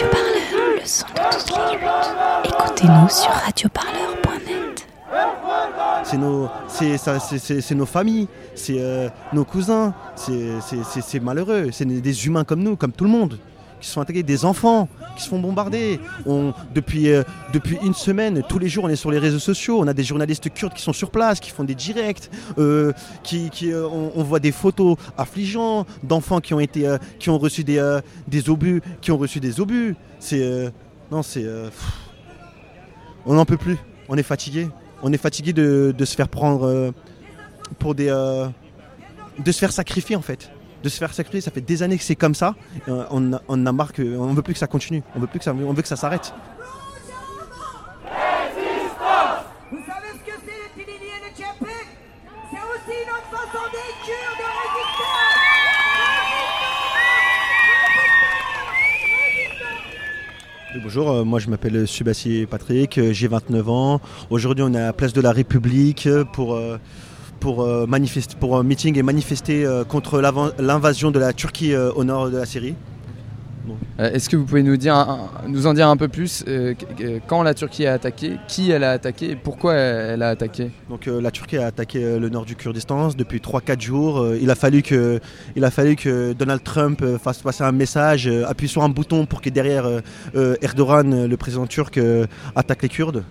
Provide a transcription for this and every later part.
Radio Parleur, le son de toutes les luttes. Écoutez-nous sur radioparleur.net. C'est nos, c'est, c'est- nos familles, c'est euh, nos cousins, c'est malheureux, c'est des humains comme nous, comme tout le monde, qui sont attaqués, des enfants qui se font bombarder. Depuis, euh, depuis une semaine, tous les jours, on est sur les réseaux sociaux, on a des journalistes kurdes qui sont sur place, qui font des directs, euh, qui, qui, euh, on, voit des photos affligeantes d'enfants qui ont qui ont reçu des, des obus, qui ont reçu des obus. C'est, non, c'est, on n'en peut plus, on est fatigué. On est fatigué de, de se faire prendre pour des. de se faire sacrifier en fait. De se faire sacrifier, ça fait des années que c'est comme ça. Euh, on, a, on a marre que. On veut plus que ça continue. On veut plus que ça, on veut que ça s'arrête. Vous savez ce que c'est les Pilili et les Tchèpek C'est aussi une autre façon des Kurdes de Oui, bonjour, euh, moi je m'appelle Subassi Patrick, euh, j'ai 29 ans. Aujourd'hui on est à la place de la République pour, euh, pour, euh, manifester, pour un meeting et manifester euh, contre l'invasion de la Turquie euh, au nord de la Syrie. Est-ce que vous pouvez nous, dire, nous en dire un peu plus euh, qu- qu- quand la Turquie a attaqué, qui elle a attaqué et pourquoi elle a attaqué? Donc euh, la Turquie a attaqué euh, le nord du Kurdistan depuis 3-4 jours. Il, a fallu que, il a fallu que Donald Trump fasse passer un message, appuie sur un bouton pour que derrière Erdogan, le président turc, attaque les Kurdes.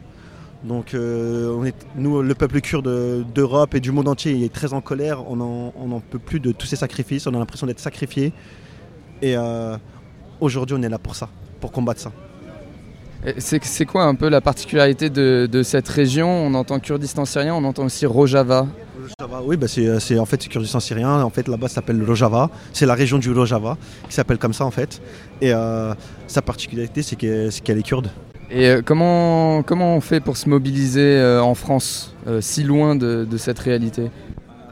Donc euh, on est, nous, le peuple kurde euh, d'Europe et du monde entier il est très en colère. On n'en peut plus de tous ces sacrifices. On a l'impression d'être sacrifié. Et euh, aujourd'hui on est là pour ça, pour combattre ça. C'est quoi un peu la particularité de, de cette région? On entend Kurdistan syrien, on entend aussi Rojava. Rojava, oui, bah c'est, c'est- en fait c'est Kurdistan syrien. En fait, là-bas, ça s'appelle le Rojava. C'est la région du Rojava qui s'appelle comme ça en fait. Et euh, sa particularité, c'est, que- c'est qu'elle est kurde. Et euh, comment, comment on fait pour se mobiliser euh, en France, euh, si loin de, cette réalité?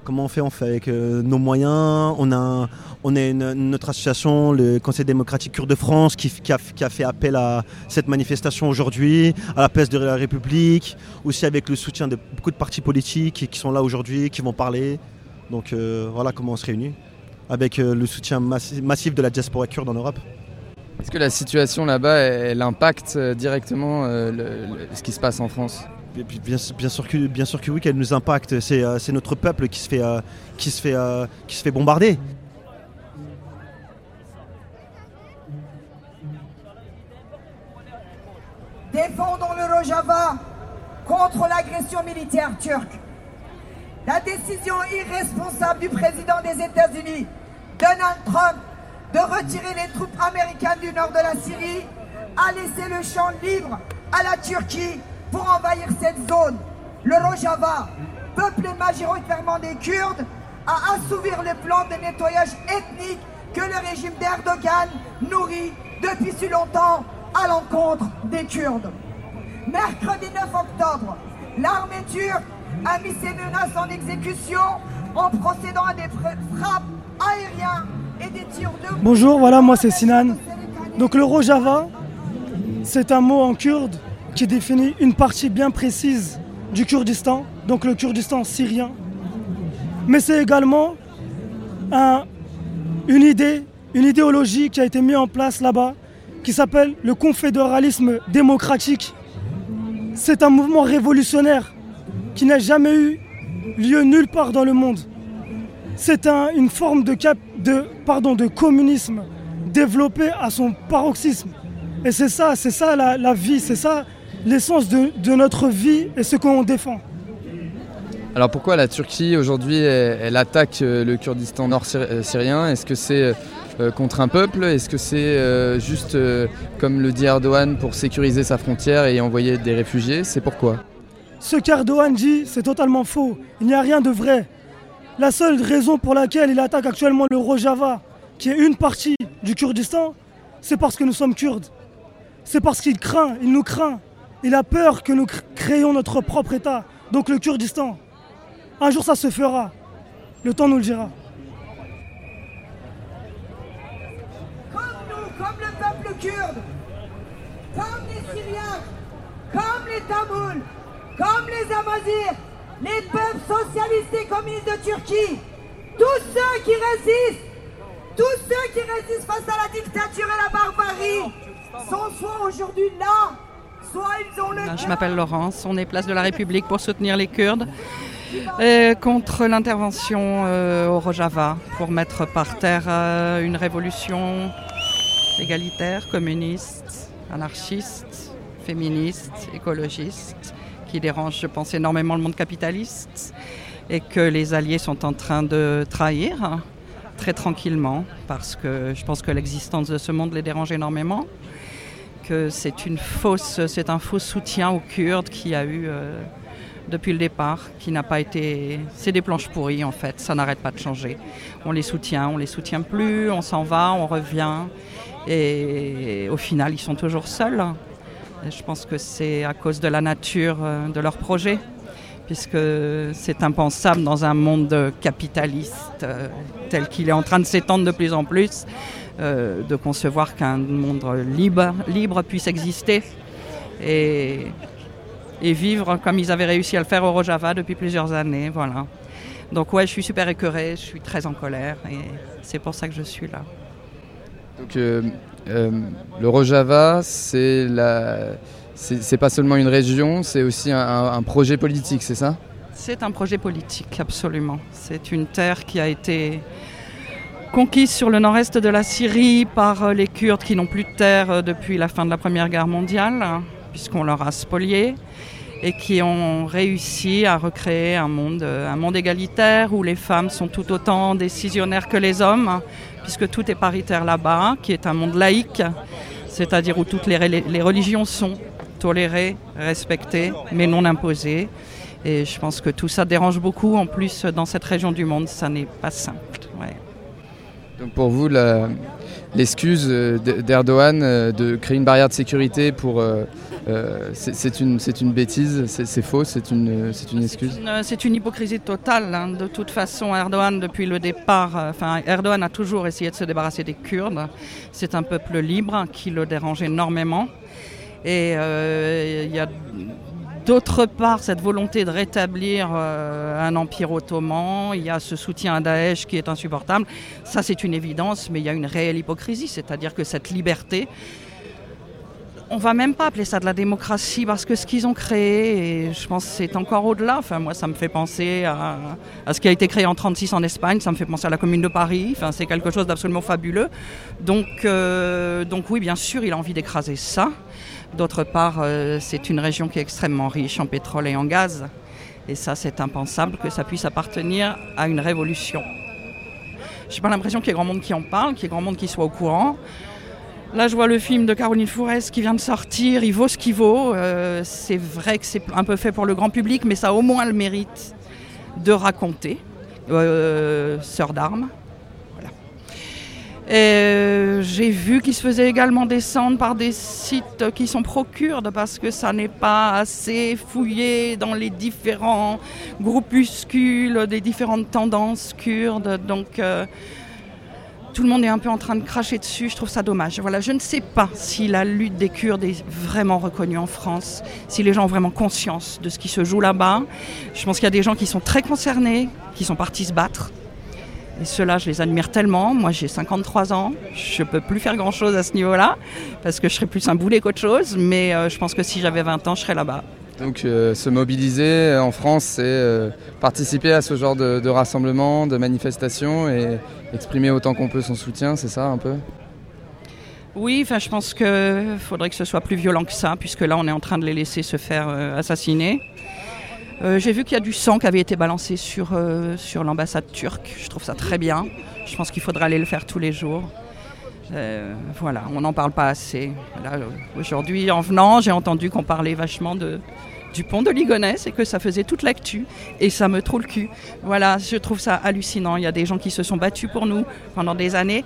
Comment on fait? On fait avec nos moyens. On a, on a une- notre association, le Conseil démocratique kurde de France, qui, a, qui a fait appel à cette manifestation aujourd'hui, à la place de la République, aussi avec le soutien de beaucoup de partis politiques qui sont là aujourd'hui, qui vont parler. Donc voilà comment on se réunit, avec le soutien massi- massif de la diaspora kurde en Europe. Est-ce que la situation là-bas, elle, impacte euh, directement euh, le- le- ce qui se passe en France? Bien, sûr que, bien sûr que oui, qu'elle nous impacte. C'est euh, notre peuple qui se fait, euh, qui se fait, euh, qui se fait bombarder. Défendons le Rojava contre l'agression militaire turque. La décision irresponsable du président des États-Unis, Donald Trump, de retirer les troupes américaines du nord de la Syrie a laissé le champ libre à la Turquie pour envahir cette zone. Le Rojava, peuplé majoritairement des Kurdes, a assouvir le plan de nettoyage ethnique que le régime d'Erdogan nourrit depuis si longtemps à l'encontre des Kurdes. Mercredi 9 octobre, l'armée turque a mis ses menaces en exécution en procédant à des fra- frappes aériennes Bonjour, voilà, moi c'est Sinan. Donc le Rojava, c'est un mot en kurde qui définit une partie bien précise du Kurdistan, donc le Kurdistan syrien. Mais c'est également un- une idée, une idéologie qui a été mise en place là-bas, qui s'appelle le confédéralisme démocratique. C'est un mouvement révolutionnaire qui n'a jamais eu lieu nulle part dans le monde. C'est un- une forme de, cap- de, pardon, de communisme développé à son paroxysme. Et c'est ça, c'est ça la, la vie, c'est ça l'essence de, de notre vie et ce qu'on défend. Alors pourquoi la Turquie aujourd'hui elle, elle attaque euh, le Kurdistan nord syr- euh, syrien Est-ce que c'est euh, contre un peuple? Est-ce que c'est euh, juste, euh, comme le dit Erdogan, pour sécuriser sa frontière et envoyer des réfugiés? C'est pourquoi? Ce qu'Erdogan dit, c'est totalement faux. Il n'y a rien de vrai. La seule raison pour laquelle il attaque actuellement le Rojava, qui est une partie du Kurdistan, c'est parce que nous sommes kurdes. C'est parce qu'il craint, il nous craint. Il a peur que nous cr- créions notre propre État, donc le Kurdistan. Un jour ça se fera. Le temps nous le dira. comme nous, comme le peuple kurde, comme les Syriens, comme les Tamouls, comme les Amazirs, les peuples socialistes et communistes de Turquie, tous ceux qui résistent, tous ceux qui résistent face à la dictature et la barbarie, sont soit aujourd'hui là, soit ils ont le Ben, Je m'appelle Laurence, on est place de la République pour soutenir les Kurdes euh, contre l'intervention euh, au Rojava pour mettre par terre euh, une révolution égalitaire, communiste, anarchiste, féministe, écologiste, qui dérange, je pense, énormément le monde capitaliste et que les alliés sont en train de trahir très tranquillement parce que je pense que l'existence de ce monde les dérange énormément que c'est une fausse, c'est un faux soutien aux Kurdes qui a eu euh, depuis le départ, qui n'a pas été, c'est des planches pourries en fait, ça n'arrête pas de changer. On les soutient, on les soutient plus, on s'en va, on revient, et au final ils sont toujours seuls. Je pense que c'est à cause de la nature euh, de leur projet, puisque c'est impensable dans un monde capitaliste euh, tel qu'il est en train de s'étendre de plus en plus euh, de concevoir qu'un monde libre, puisse exister et, vivre comme ils avaient réussi à le faire au Rojava depuis plusieurs années. Voilà. Donc ouais, je suis super écœurée, je suis très en colère et c'est pour ça que je suis là. Euh, le Rojava, c'est la... pas seulement une région, c'est aussi un, projet politique, c'est ça? C'est un projet politique, absolument. C'est une terre qui a été conquise sur le nord-est de la Syrie par euh, les Kurdes qui n'ont plus de terre euh, depuis la fin de la Première Guerre mondiale, hein, puisqu'on leur a spolié, et qui ont réussi à recréer un monde, un monde égalitaire où les femmes sont tout autant décisionnaires que les hommes, hein, puisque tout est paritaire là-bas, qui est un monde laïque, c'est-à-dire où toutes les, religions sont tolérées, respectées, mais non imposées. Et je pense que tout ça dérange beaucoup. En plus, dans cette région du monde, ça n'est pas simple. Donc pour vous, l'excuse euh, d'Erdogan euh, de créer une barrière de sécurité pour... euh, c'est une, bêtise, c'est faux, c'est une, excuse? C'est une hypocrisie totale. hein. De toute façon, Erdogan, depuis le départ, enfin, Erdogan a toujours essayé de se débarrasser des Kurdes. C'est un peuple libre qui le dérange énormément. Et il y a d'autre part cette volonté de rétablir euh, un empire ottoman. Il y a ce soutien à Daesh qui est insupportable. Ça, c'est une évidence, mais il y a une réelle hypocrisie, c'est-à-dire que cette liberté, on va même pas appeler ça de la démocratie parce que ce qu'ils ont créé, je pense que c'est encore au-delà. Enfin, moi, ça me fait penser à, ce qui a été créé en 36 en Espagne. Ça me fait penser à la Commune de Paris. C'est quelque chose d'absolument fabuleux. Euh, donc oui, bien sûr, il a envie d'écraser ça. D'autre part, euh, c'est une région qui est extrêmement riche en pétrole et en gaz. Et ça, c'est impensable que ça puisse appartenir à une révolution. Je n'ai pas l'impression qu'il y ait grand monde qui en parle, qu'il y ait grand monde qui soit au courant. Là, je vois le film de Caroline Fourès qui vient de sortir. Il vaut ce qu'il vaut. Euh, c'est vrai que c'est un peu fait pour le grand public, mais ça a au moins le mérite de raconter. Euh, Sœur d'armes. Euh, j'ai vu qu'il se faisait également descendre par des sites qui sont pro-kurdes parce que ça n'est pas assez fouillé dans les différents groupuscules, des différentes tendances kurdes. Donc. euh, tout le monde est un peu en train de cracher dessus, je trouve ça dommage. Voilà, je ne sais pas si la lutte des Kurdes est vraiment reconnue en France, si les gens ont vraiment conscience de ce qui se joue là-bas. Je pense qu'il y a des gens qui sont très concernés, qui sont partis se battre. Et ceux-là, je les admire tellement. Moi, j'ai 53 ans, je ne peux plus faire grand-chose à ce niveau-là, parce que je serais plus un boulet qu'autre chose, mais euh, je pense que si j'avais 20 ans, je serais là-bas. Donc euh, se mobiliser euh, en France, c'est euh, participer à ce genre de, de rassemblement, de manifestation et exprimer autant qu'on peut son soutien, c'est ça un peu? Oui, enfin, je pense qu'il faudrait que ce soit plus violent que ça, puisque là, on est en train de les laisser se faire assassiner. Euh, J'ai vu qu'il y a du sang qui avait été balancé sur, euh, sur l'ambassade turque. Je trouve ça très bien. Je pense qu'il faudrait aller le faire tous les jours. Euh, voilà, on n'en parle pas assez. Là, euh, Aujourd'hui, en venant, j'ai entendu qu'on parlait vachement du pont de Ligonnès et que ça faisait toute l'actu. Et ça me trouve le cul. Voilà, je trouve ça hallucinant. Il y a des gens qui se sont battus pour nous pendant des années.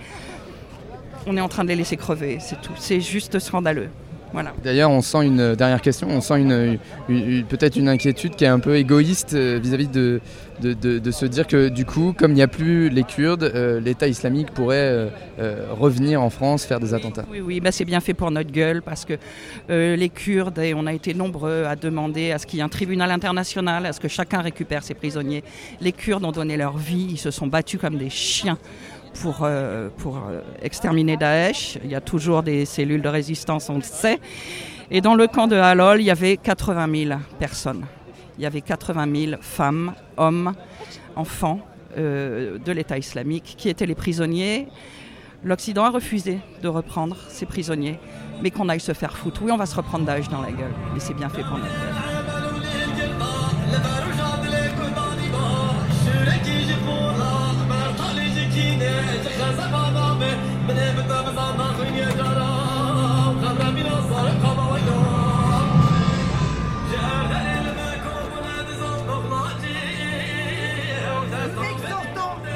On est en train de les laisser crever, c'est tout. C'est juste scandaleux. Voilà. D'ailleurs, on sent une euh, dernière question, on sent une, une- une- peut-être une inquiétude qui est un peu égoïste euh, vis-à-vis de, de, de- de se dire que du coup, comme il n'y a plus les Kurdes, euh, l'État islamique pourrait euh, euh, revenir en France, faire des attentats. Oui, oui, bah c'est bien fait pour notre gueule parce que euh, les Kurdes, et on a été nombreux à demander à ce qu'il y ait un tribunal international, à ce que chacun récupère ses prisonniers. Les Kurdes ont donné leur vie, ils se sont battus comme des chiens pour, euh, euh, exterminer Daesh. Il y a toujours des cellules de résistance, on le sait. Et dans le camp de Halol, il y avait 80 000 personnes. Il y avait 80 000 femmes, hommes, enfants euh, de l'État islamique qui étaient les prisonniers. L'Occident a refusé de reprendre ces prisonniers, mais qu'on aille se faire foutre. Oui, on va se reprendre Daesh dans la gueule, mais c'est bien fait pour notre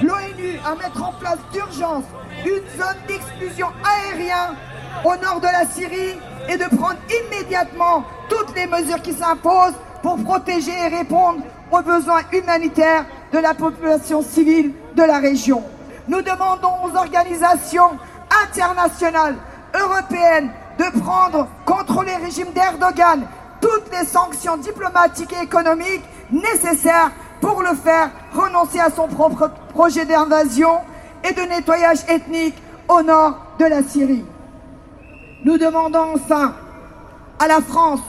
l'ONU à mettre en place d'urgence une zone d'exclusion aérienne au nord de la Syrie et de prendre immédiatement toutes les mesures qui s'imposent pour protéger et répondre aux besoins humanitaires de la population civile de la région. Nous demandons aux organisations internationales, européennes, de prendre contre les régimes d'Erdogan toutes les sanctions diplomatiques et économiques nécessaires pour le faire renoncer à son propre projet d'invasion et de nettoyage ethnique au nord de la Syrie. Nous demandons enfin à la France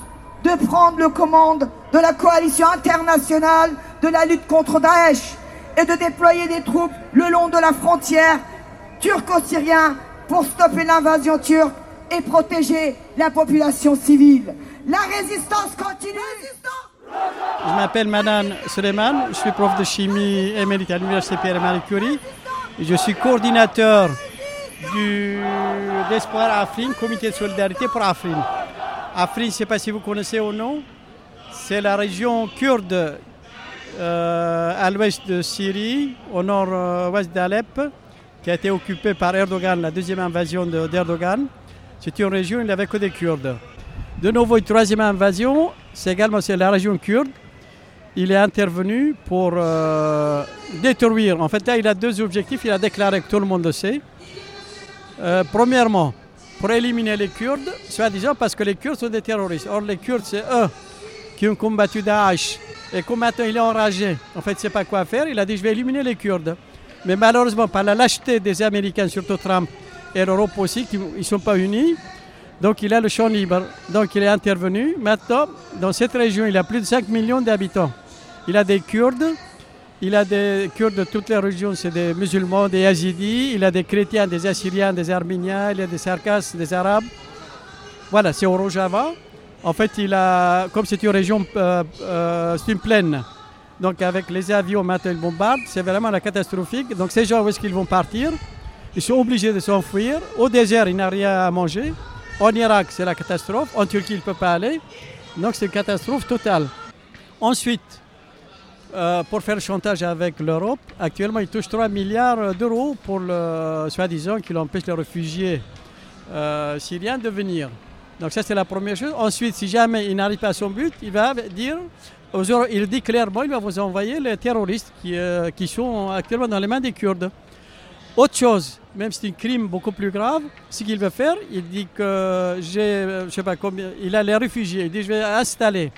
de prendre le commande de la coalition internationale de la lutte contre Daesh et de déployer des troupes le long de la frontière turco-syrienne pour stopper l'invasion turque et protéger la population civile. La résistance continue. Je m'appelle Manan Suleiman, je suis prof de chimie émérite à l'Université Pierre-Marie Curie. Et Je suis coordinateur du d'Espoir Afrin, comité de solidarité pour Afrin. Afrin, je ne sais pas si vous connaissez ou non, c'est la région kurde à l'ouest de Syrie, au nord-ouest d'Alep, qui a été occupée par Erdogan, la deuxième invasion de- d'Erdogan. C'est une région où il n'y avait que des Kurdes. De nouveau, une troisième invasion, c'est également la région kurde. Il est intervenu pour euh, détruire. En fait, là, il a deux objectifs. Il a déclaré que tout le monde le sait. Euh, premièrement, pour éliminer les Kurdes, soi-disant parce que les Kurdes sont des terroristes. Or, les Kurdes, c'est eux qui ont combattu Daesh. Et comme maintenant il est enragé, en fait, il ne sait pas quoi faire, il a dit je vais éliminer les Kurdes. Mais malheureusement, par la lâcheté des Américains, surtout Trump et l'Europe aussi, qui ne sont pas unis, donc il a le champ libre. Donc il est intervenu. Maintenant, dans cette région, il a plus de 5 millions d'habitants. Il a des Kurdes, il a des Kurdes de toutes les régions, c'est des musulmans, des Yazidis, il a des chrétiens, des Assyriens, des Arméniens, il a des Sarkasses, des Arabes. Voilà, c'est au Rojava. En fait, comme c'est une région, euh, euh, plaine. Donc avec les avions, maintenant ils bombardent, c'est vraiment la catastrophique. Donc ces gens, où est-ce qu'ils vont partir? Ils sont obligés de s'enfuir. Au désert, il n'a rien à manger. En Irak, c'est la catastrophe. En Turquie, il ne peut pas aller. Donc c'est une catastrophe totale. Ensuite, euh, pour faire le chantage avec l'Europe, actuellement, il touche 3 milliards d'euros pour le soi-disant qu'il empêche les réfugiés syriens de venir. Donc ça, c'est la première chose. Ensuite, si jamais il n'arrive pas à son but, il va dire, il dit clairement, il va vous envoyer les terroristes qui, euh, qui sont actuellement dans les mains des Kurdes. Autre chose, même si c'est un crime beaucoup plus grave, ce qu'il veut faire, il dit que j'ai, euh, je sais pas combien, il a les réfugiés, il dit je vais installer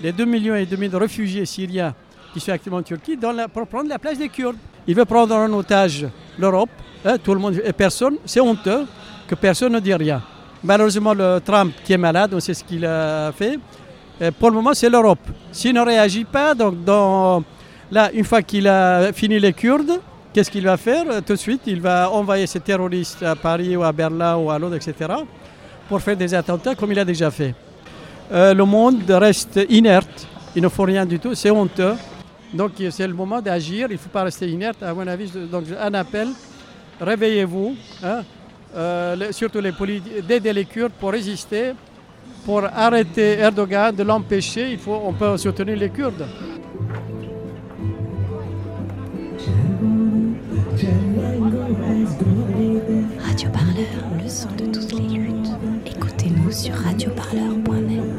les 2 millions et demi de réfugiés syriens qui sont actuellement en Turquie pour prendre la place des Kurdes. Il veut prendre en otage l'Europe, hein, tout le monde et personne, c'est honteux que personne ne dit rien. Malheureusement, le Trump qui est malade, on sait ce qu'il a fait. Pour le moment, c'est l'Europe. S'il ne réagit pas, donc là, une fois qu'il a fini les Kurdes, qu'est-ce qu'il va faire? Euh, Tout de suite, il va envoyer ses terroristes à Paris ou à Berlin ou à Londres, etc., pour faire des attentats comme il a déjà fait. Euh, le monde reste inerte, il ne faut rien du tout, c'est honteux. Donc c'est le moment d'agir, il ne faut pas rester inerte, à mon avis. Donc un appel, réveillez-vous, hein, euh, surtout les d'aider les Kurdes pour résister, pour arrêter Erdogan, de l'empêcher, il faut, on peut soutenir les Kurdes. Radio Parleur, le son de toutes les luttes. Écoutez-nous sur radioparleur.net.